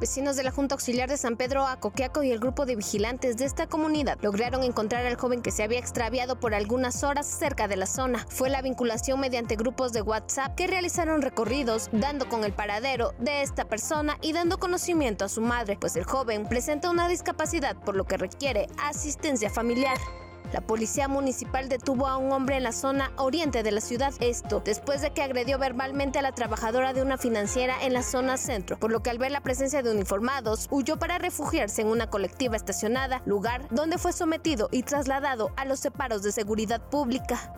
Vecinos de la Junta Auxiliar de San Pedro Acoquiaco y el grupo de vigilantes de esta comunidad lograron encontrar al joven que se había extraviado por algunas horas cerca de la zona. Fue la vinculación mediante grupos de WhatsApp que realizaron recorridos dando con el paradero de esta persona y dando conocimiento a su madre, pues el joven presenta una discapacidad por lo que requiere asistencia familiar. La policía municipal detuvo a un hombre en la zona oriente de la ciudad, esto después de que agredió verbalmente a la trabajadora de una financiera en la zona centro, por lo que al ver la presencia de uniformados huyó para refugiarse en una colectiva estacionada, lugar donde fue sometido y trasladado a los separos de seguridad pública.